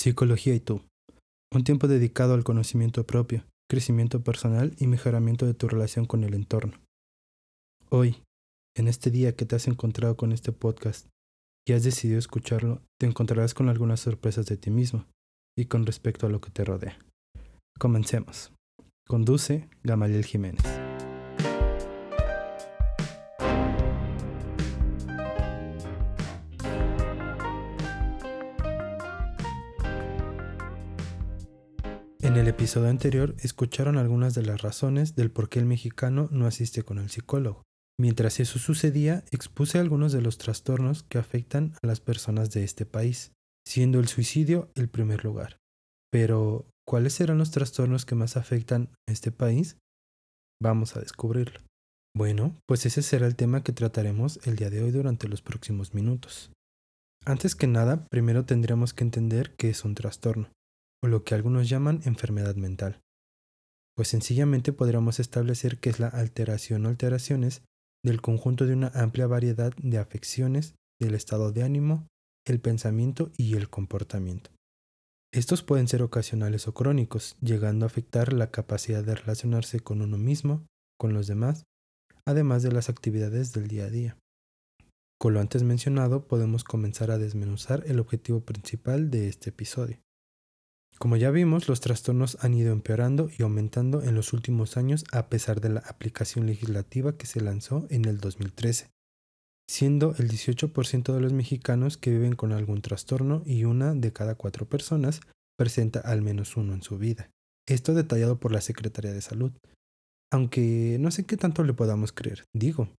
Psicología y tú. Un tiempo dedicado al conocimiento propio, crecimiento personal y mejoramiento de tu relación con el entorno. Hoy, en este día que te has encontrado con este podcast y has decidido escucharlo, te encontrarás con algunas sorpresas de ti mismo y con respecto a lo que te rodea. Comencemos. Conduce Gamaliel Jiménez. En el episodio anterior escucharon algunas de las razones del por qué el mexicano no asiste con el psicólogo. Mientras eso sucedía, expuse algunos de los trastornos que afectan a las personas de este país, siendo el suicidio el primer lugar. Pero, ¿cuáles serán los trastornos que más afectan a este país? Vamos a descubrirlo. Bueno, pues ese será el tema que trataremos el día de hoy durante los próximos minutos. Antes que nada, primero tendremos que entender qué es un trastorno o lo que algunos llaman enfermedad mental. Pues sencillamente podríamos establecer que es la alteración o alteraciones del conjunto de una amplia variedad de afecciones del estado de ánimo, el pensamiento y el comportamiento. Estos pueden ser ocasionales o crónicos, llegando a afectar la capacidad de relacionarse con uno mismo, con los demás, además de las actividades del día a día. Con lo antes mencionado, podemos comenzar a desmenuzar el objetivo principal de este episodio. Como ya vimos, los trastornos han ido empeorando y aumentando en los últimos años a pesar de la aplicación legislativa que se lanzó en el 2013, siendo el 18% de los mexicanos que viven con algún trastorno y una de cada cuatro personas presenta al menos uno en su vida. Esto detallado por la Secretaría de Salud. Aunque no sé qué tanto le podamos creer, digo,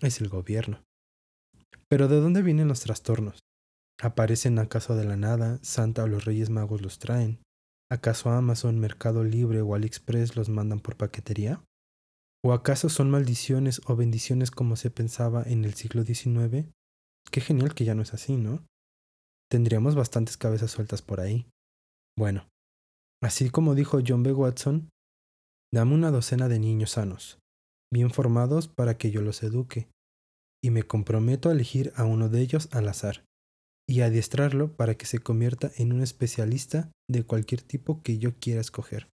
es el gobierno. Pero ¿de dónde vienen los trastornos? ¿Aparecen acaso de la nada? ¿Santa o los Reyes Magos los traen? ¿Acaso Amazon, Mercado Libre o AliExpress los mandan por paquetería? ¿O acaso son maldiciones o bendiciones como se pensaba en el siglo XIX? Qué genial que ya no es así, ¿no? Tendríamos bastantes cabezas sueltas por ahí. Bueno, así como dijo John B. Watson, dame una docena de niños sanos, bien formados para que yo los eduque, y me comprometo a elegir a uno de ellos al azar y adiestrarlo para que se convierta en un especialista de cualquier tipo que yo quiera escoger,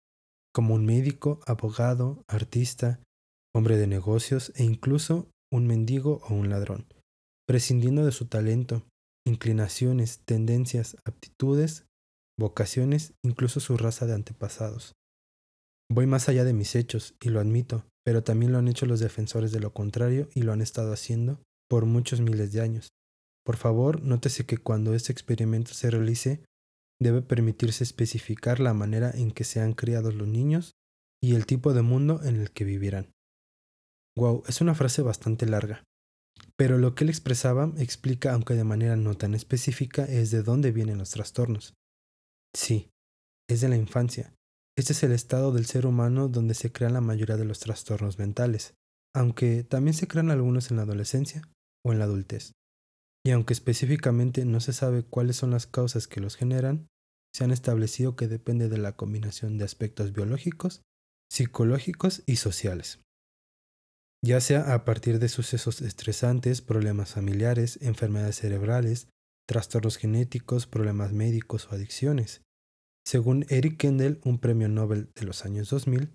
como un médico, abogado, artista, hombre de negocios e incluso un mendigo o un ladrón, prescindiendo de su talento, inclinaciones, tendencias, aptitudes, vocaciones, incluso su raza de antepasados. Voy más allá de mis hechos, y lo admito, pero también lo han hecho los defensores de lo contrario y lo han estado haciendo por muchos miles de años. Por favor, nótese que cuando este experimento se realice, debe permitirse especificar la manera en que se han criados los niños y el tipo de mundo en el que vivirán. Wow, es una frase bastante larga. Pero lo que él expresaba explica, aunque de manera no tan específica, es de dónde vienen los trastornos. Sí, es de la infancia. Este es el estado del ser humano donde se crean la mayoría de los trastornos mentales, aunque también se crean algunos en la adolescencia o en la adultez. Y aunque específicamente no se sabe cuáles son las causas que los generan, se han establecido que depende de la combinación de aspectos biológicos, psicológicos y sociales. Ya sea a partir de sucesos estresantes, problemas familiares, enfermedades cerebrales, trastornos genéticos, problemas médicos o adicciones. Según Eric Kendall, un premio Nobel de los años 2000,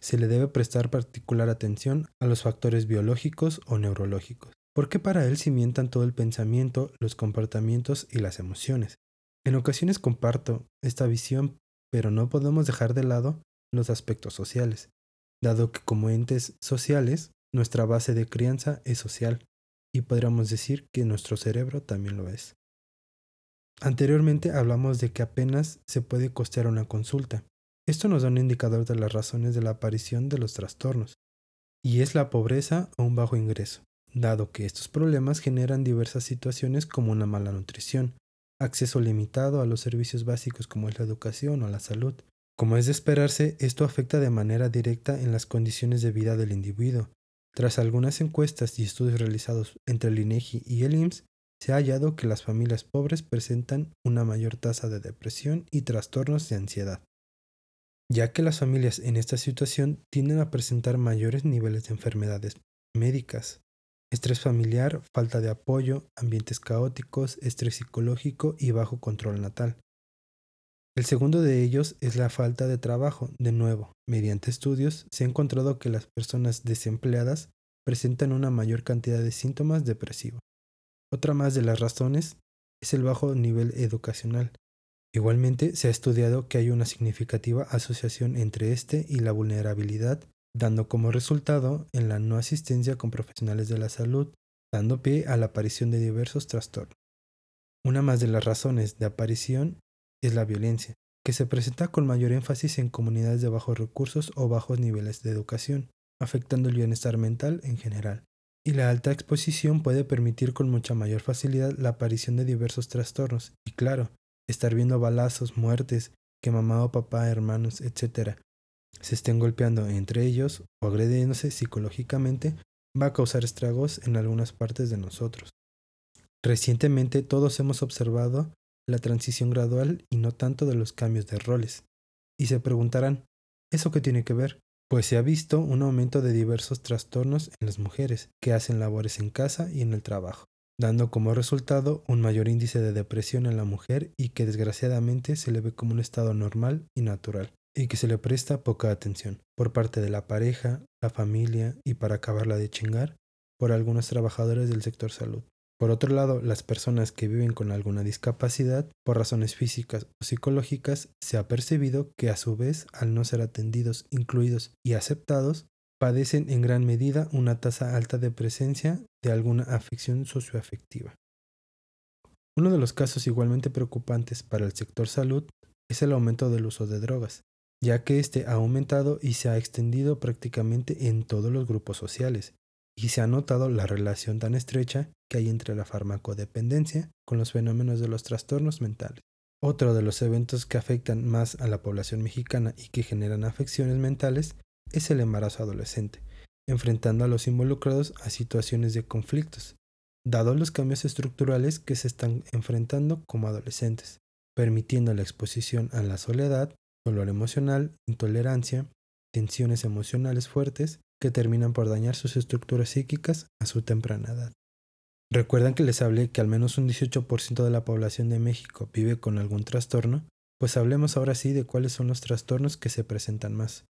se le debe prestar particular atención a los factores biológicos o neurológicos porque para él cimientan todo el pensamiento, los comportamientos y las emociones. En ocasiones comparto esta visión, pero no podemos dejar de lado los aspectos sociales, dado que como entes sociales, nuestra base de crianza es social, y podríamos decir que nuestro cerebro también lo es. Anteriormente hablamos de que apenas se puede costear una consulta. Esto nos da un indicador de las razones de la aparición de los trastornos, y es la pobreza o un bajo ingreso dado que estos problemas generan diversas situaciones como una mala nutrición, acceso limitado a los servicios básicos como es la educación o la salud. Como es de esperarse, esto afecta de manera directa en las condiciones de vida del individuo. Tras algunas encuestas y estudios realizados entre el INEGI y el IMSS, se ha hallado que las familias pobres presentan una mayor tasa de depresión y trastornos de ansiedad, ya que las familias en esta situación tienden a presentar mayores niveles de enfermedades médicas, Estrés familiar, falta de apoyo, ambientes caóticos, estrés psicológico y bajo control natal. El segundo de ellos es la falta de trabajo. De nuevo, mediante estudios se ha encontrado que las personas desempleadas presentan una mayor cantidad de síntomas depresivos. Otra más de las razones es el bajo nivel educacional. Igualmente, se ha estudiado que hay una significativa asociación entre este y la vulnerabilidad, dando como resultado en la no asistencia con profesionales de la salud, dando pie a la aparición de diversos trastornos. Una más de las razones de aparición es la violencia, que se presenta con mayor énfasis en comunidades de bajos recursos o bajos niveles de educación, afectando el bienestar mental en general. Y la alta exposición puede permitir con mucha mayor facilidad la aparición de diversos trastornos, y claro, estar viendo balazos, muertes, que mamá o papá, hermanos, etc., se estén golpeando entre ellos o agrediéndose psicológicamente, va a causar estragos en algunas partes de nosotros. Recientemente todos hemos observado la transición gradual y no tanto de los cambios de roles. Y se preguntarán, ¿eso qué tiene que ver? Pues se ha visto un aumento de diversos trastornos en las mujeres que hacen labores en casa y en el trabajo, dando como resultado un mayor índice de depresión en la mujer y que desgraciadamente se le ve como un estado normal y natural, y que se le presta poca atención por parte de la pareja, la familia y para acabarla de chingar por algunos trabajadores del sector salud. Por otro lado, las personas que viven con alguna discapacidad, por razones físicas o psicológicas, se ha percibido que a su vez, al no ser atendidos, incluidos y aceptados, padecen en gran medida una tasa alta de presencia de alguna afección socioafectiva. Uno de los casos igualmente preocupantes para el sector salud es el aumento del uso de drogas, ya que éste ha aumentado y se ha extendido prácticamente en todos los grupos sociales, y se ha notado la relación tan estrecha que hay entre la farmacodependencia con los fenómenos de los trastornos mentales. Otro de los eventos que afectan más a la población mexicana y que generan afecciones mentales es el embarazo adolescente, enfrentando a los involucrados a situaciones de conflictos, dado los cambios estructurales que se están enfrentando como adolescentes, permitiendo la exposición a la soledad, dolor emocional, intolerancia, tensiones emocionales fuertes que terminan por dañar sus estructuras psíquicas a su temprana edad. Recuerdan que les hablé que al menos un 18% de la población de México vive con algún trastorno, pues hablemos ahora sí de cuáles son los trastornos que se presentan más.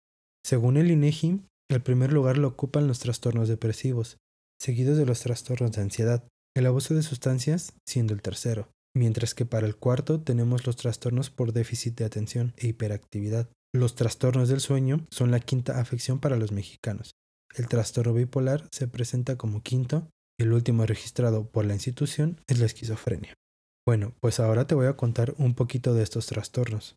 Según el INEGI, el primer lugar lo ocupan los trastornos depresivos, seguidos de los trastornos de ansiedad, el abuso de sustancias siendo el tercero, mientras que para el cuarto tenemos los trastornos por déficit de atención e hiperactividad, los trastornos del sueño son la quinta afección para los mexicanos. El trastorno bipolar se presenta como quinto y el último registrado por la institución es la esquizofrenia. Bueno, pues ahora te voy a contar un poquito de estos trastornos.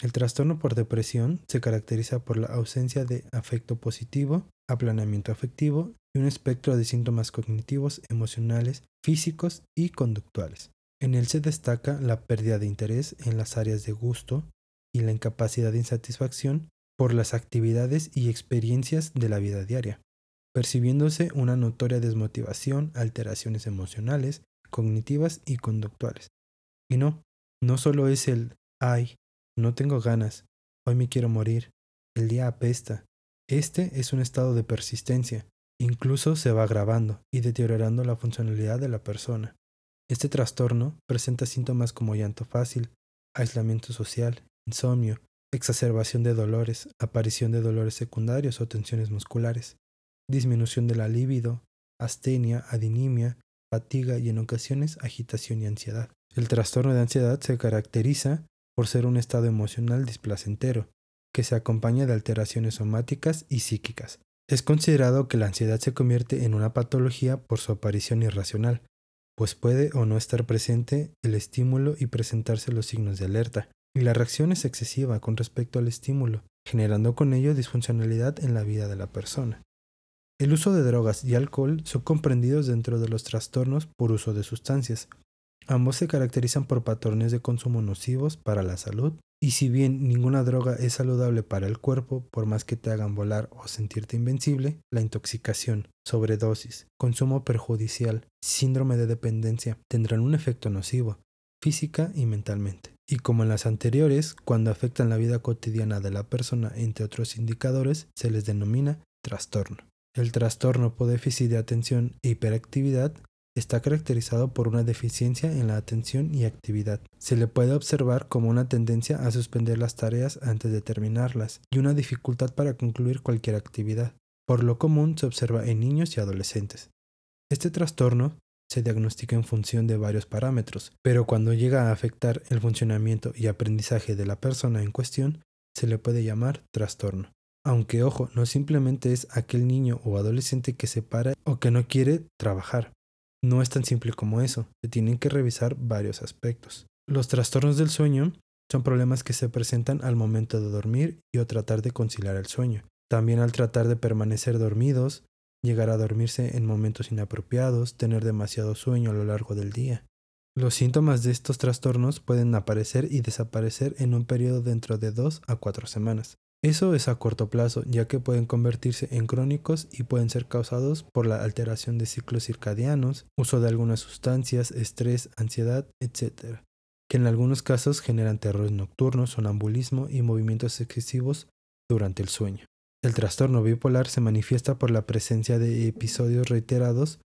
El trastorno por depresión se caracteriza por la ausencia de afecto positivo, aplanamiento afectivo y un espectro de síntomas cognitivos, emocionales, físicos y conductuales. En él se destaca la pérdida de interés en las áreas de gusto, y la incapacidad de insatisfacción por las actividades y experiencias de la vida diaria, percibiéndose una notoria desmotivación, alteraciones emocionales, cognitivas y conductuales. Y no, no solo es el ay, no tengo ganas, hoy me quiero morir, el día apesta. Este es un estado de persistencia, incluso se va agravando y deteriorando la funcionalidad de la persona. Este trastorno presenta síntomas como llanto fácil, aislamiento social, insomnio, exacerbación de dolores, aparición de dolores secundarios o tensiones musculares, disminución de la libido, astenia, adinimia, fatiga y en ocasiones agitación y ansiedad. El trastorno de ansiedad se caracteriza por ser un estado emocional displacentero, que se acompaña de alteraciones somáticas y psíquicas. Es considerado que la ansiedad se convierte en una patología por su aparición irracional, pues puede o no estar presente el estímulo y presentarse los signos de alerta, y la reacción es excesiva con respecto al estímulo, generando con ello disfuncionalidad en la vida de la persona. El uso de drogas y alcohol son comprendidos dentro de los trastornos por uso de sustancias. Ambos se caracterizan por patrones de consumo nocivos para la salud, y si bien ninguna droga es saludable para el cuerpo, por más que te hagan volar o sentirte invencible, la intoxicación, sobredosis, consumo perjudicial, síndrome de dependencia tendrán un efecto nocivo, física y mentalmente y como en las anteriores, cuando afectan la vida cotidiana de la persona, entre otros indicadores, se les denomina trastorno. El trastorno por déficit de atención e hiperactividad está caracterizado por una deficiencia en la atención y actividad. Se le puede observar como una tendencia a suspender las tareas antes de terminarlas y una dificultad para concluir cualquier actividad. Por lo común se observa en niños y adolescentes. Este trastorno se diagnostica en función de varios parámetros, pero cuando llega a afectar el funcionamiento y aprendizaje de la persona en cuestión, se le puede llamar trastorno. Aunque ojo, no simplemente es aquel niño o adolescente que se para o que no quiere trabajar. No es tan simple como eso, se tienen que revisar varios aspectos. Los trastornos del sueño son problemas que se presentan al momento de dormir y o tratar de conciliar el sueño. También al tratar de permanecer dormidos, llegar a dormirse en momentos inapropiados, tener demasiado sueño a lo largo del día. Los síntomas de estos trastornos pueden aparecer y desaparecer en un periodo dentro de 2 a 4 semanas. Eso es a corto plazo, ya que pueden convertirse en crónicos y pueden ser causados por la alteración de ciclos circadianos, uso de algunas sustancias, estrés, ansiedad, etc., que en algunos casos generan terrores nocturnos, sonambulismo y movimientos excesivos durante el sueño. El trastorno bipolar se manifiesta por la presencia de episodios reiterados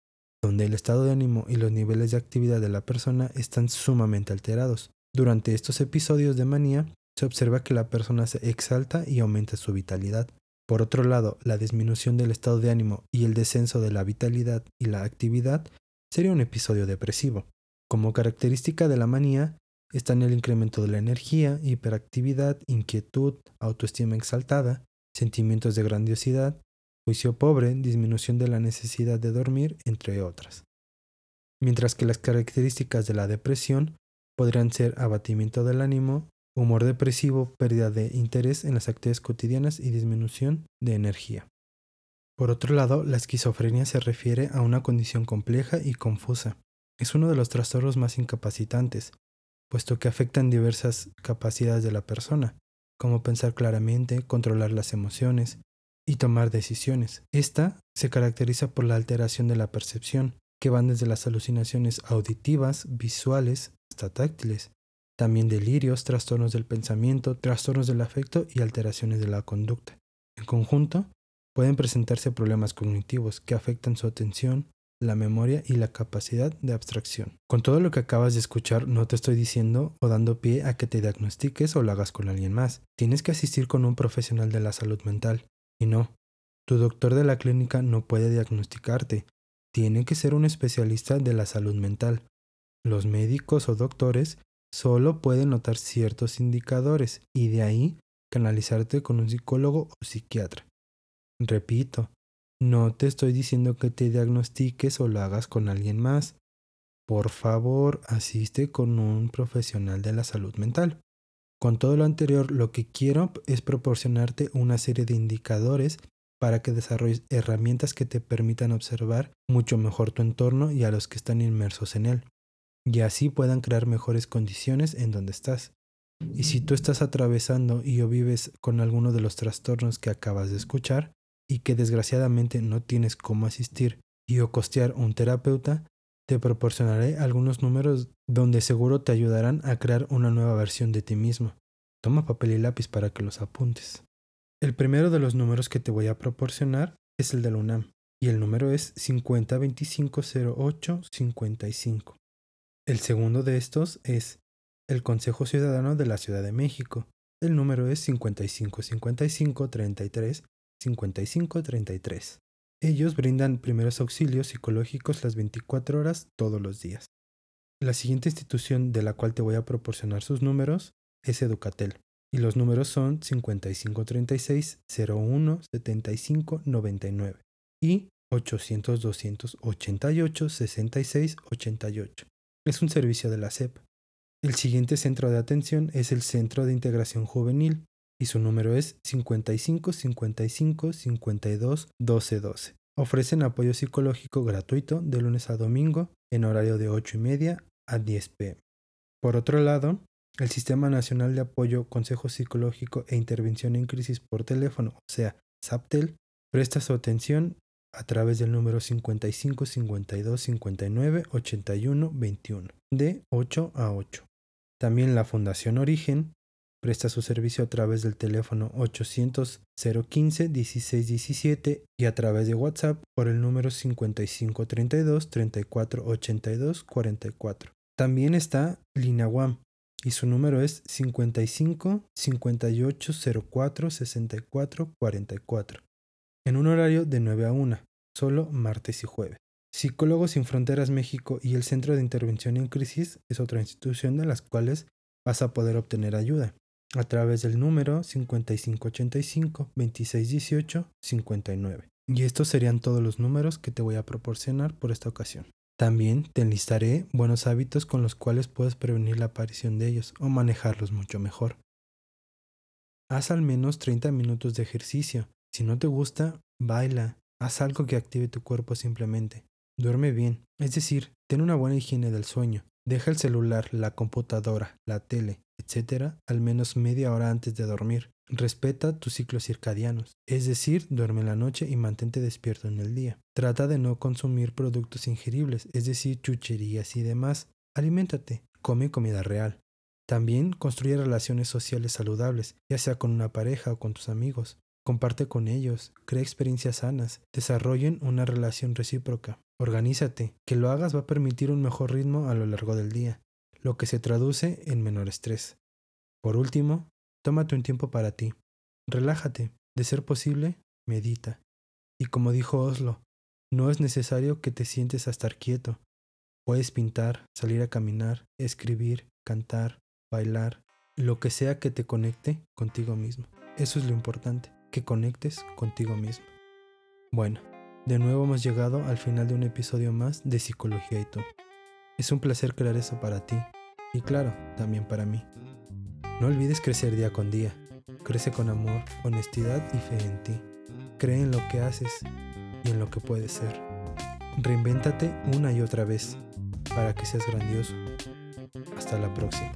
donde el estado de ánimo y los niveles de actividad de la persona están sumamente alterados. Durante estos episodios de manía, se observa que la persona se exalta y aumenta su vitalidad. Por otro lado, la disminución del estado de ánimo y el descenso de la vitalidad y la actividad sería un episodio depresivo. Como característica de la manía están el incremento de la energía, hiperactividad, inquietud, autoestima exaltada, sentimientos de grandiosidad, juicio pobre, disminución de la necesidad de dormir, entre otras. Mientras que las características de la depresión podrían ser abatimiento del ánimo, humor depresivo, pérdida de interés en las actividades cotidianas y disminución de energía. Por otro lado, la esquizofrenia se refiere a una condición compleja y confusa. Es uno de los trastornos más incapacitantes, puesto que afectan diversas capacidades de la persona, como pensar claramente, controlar las emociones y tomar decisiones. Esta se caracteriza por la alteración de la percepción, que van desde las alucinaciones auditivas, visuales, hasta táctiles, también delirios, trastornos del pensamiento, trastornos del afecto y alteraciones de la conducta. En conjunto, pueden presentarse problemas cognitivos que afectan su atención, la memoria y la capacidad de abstracción. Con todo lo que acabas de escuchar, no te estoy diciendo o dando pie a que te diagnostiques o lo hagas con alguien más. Tienes que asistir con un profesional de la salud mental. Y no, tu doctor de la clínica no puede diagnosticarte. Tiene que ser un especialista de la salud mental. Los médicos o doctores solo pueden notar ciertos indicadores y de ahí canalizarte con un psicólogo o psiquiatra. Repito, no te estoy diciendo que te diagnostiques o lo hagas con alguien más. Por favor, asiste con un profesional de la salud mental. Con todo lo anterior, lo que quiero es proporcionarte una serie de indicadores para que desarrolles herramientas que te permitan observar mucho mejor tu entorno y a los que están inmersos en él y así puedan crear mejores condiciones en donde estás. Y si tú estás atravesando y o vives con alguno de los trastornos que acabas de escuchar y que desgraciadamente no tienes cómo asistir y o costear un terapeuta, te proporcionaré algunos números donde seguro te ayudarán a crear una nueva versión de ti mismo. Toma papel y lápiz para que los apuntes. El primero de los números que te voy a proporcionar es el de la UNAM y el número es 50250855. El segundo de estos es el Consejo Ciudadano de la Ciudad de México. El número es 5555 33 55 33. Ellos brindan primeros auxilios psicológicos las 24 horas todos los días. La siguiente institución de la cual te voy a proporcionar sus números es Educatel y los números son 5536 01 75 99 y 800 288 66 88 es un servicio de la SEP. El siguiente centro de atención es el Centro de Integración Juvenil y su número es 55 55 52 12 12. Ofrecen apoyo psicológico gratuito de lunes a domingo en horario de 8 y media a 10 pm. Por otro lado, el Sistema Nacional de Apoyo, Consejo Psicológico e Intervención en Crisis por teléfono, o sea, SAPTEL, presta su atención a través del número 55 52 59 81 21 de 8 a 8. También la Fundación Origen Presta su servicio a través del teléfono 800 015 1617 y a través de WhatsApp por el número 5532 34 82 44. También está Linawam y su número es 55 58 04 64 44 en un horario de 9 a 1, solo martes y jueves. Psicólogos sin Fronteras México y el Centro de Intervención en Crisis es otra institución de las cuales vas a poder obtener ayuda a través del número 5585 2618 59. Y estos serían todos los números que te voy a proporcionar por esta ocasión. También te enlistaré buenos hábitos con los cuales puedes prevenir la aparición de ellos o manejarlos mucho mejor. Haz al menos 30 minutos de ejercicio. Si no te gusta, baila. Haz algo que active tu cuerpo simplemente. Duerme bien, es decir, ten una buena higiene del sueño. Deja el celular, la computadora, la tele, etcétera, al menos media hora antes de dormir. Respeta tus ciclos circadianos, es decir, duerme en la noche y mantente despierto en el día. Trata de no consumir productos ingeribles, es decir, chucherías y demás. Aliméntate, come comida real. También construye relaciones sociales saludables, ya sea con una pareja o con tus amigos. Comparte con ellos, crea experiencias sanas, desarrollen una relación recíproca. Organízate, que lo hagas va a permitir un mejor ritmo a lo largo del día lo que se traduce en menor estrés. Por último, tómate un tiempo para ti. Relájate. De ser posible, medita. Y como dijo Oslo, no es necesario que te sientes a estar quieto. Puedes pintar, salir a caminar, escribir, cantar, bailar, lo que sea que te conecte contigo mismo. Eso es lo importante, conectes contigo mismo. Bueno, de nuevo hemos llegado al final de un episodio más de Psicología y tú. Es un placer crear eso para ti y claro, también para mí. No olvides crecer día con día. Crece con amor, honestidad y fe en ti. Cree en lo que haces y en lo que puedes ser. Reinvéntate una y otra vez para que seas grandioso. Hasta la próxima.